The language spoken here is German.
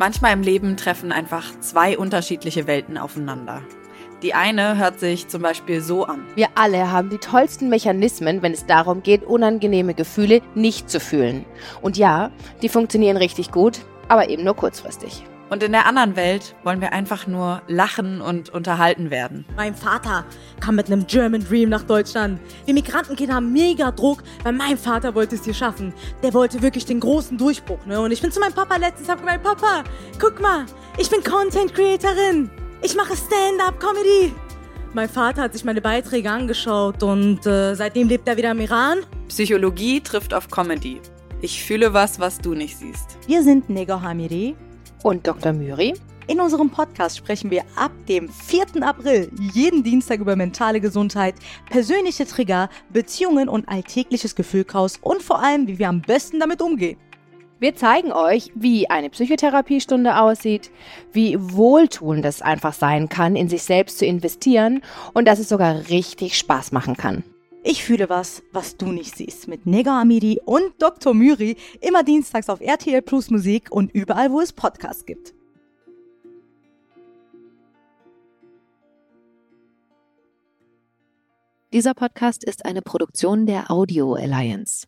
Manchmal im Leben treffen einfach zwei unterschiedliche Welten aufeinander. Die eine hört sich zum Beispiel so an. Wir alle haben die tollsten Mechanismen, wenn es darum geht, unangenehme Gefühle nicht zu fühlen. Und ja, die funktionieren richtig gut, aber eben nur kurzfristig. Und in der anderen Welt wollen wir einfach nur lachen und unterhalten werden. Mein Vater kam mit einem German Dream nach Deutschland. Wir Migrantenkinder haben mega Druck, weil mein Vater wollte es hier schaffen. Der wollte wirklich den großen Durchbruch. Ne? Und ich bin zu meinem Papa letztens und hab gemeint, Papa, guck mal, ich bin Content Creatorin. Ich mache Stand-up-Comedy. Mein Vater hat sich meine Beiträge angeschaut und äh, seitdem lebt er wieder im Iran. Psychologie trifft auf Comedy. Ich fühle was, was du nicht siehst. Wir sind Negar Hamiri und Dr. Müri. In unserem Podcast sprechen wir ab dem 4. April jeden Dienstag über mentale Gesundheit, persönliche Trigger, Beziehungen und alltägliches Gefühlchaos und vor allem, wie wir am besten damit umgehen. Wir zeigen euch, wie eine Psychotherapiestunde aussieht, wie wohltuend es einfach sein kann, in sich selbst zu investieren und dass es sogar richtig Spaß machen kann. Ich fühle was, was du nicht siehst. Mit Nega Amiri und Dr. Myri. Immer dienstags auf RTL Plus Musik und überall, wo es Podcasts gibt. Dieser Podcast ist eine Produktion der Audio Alliance.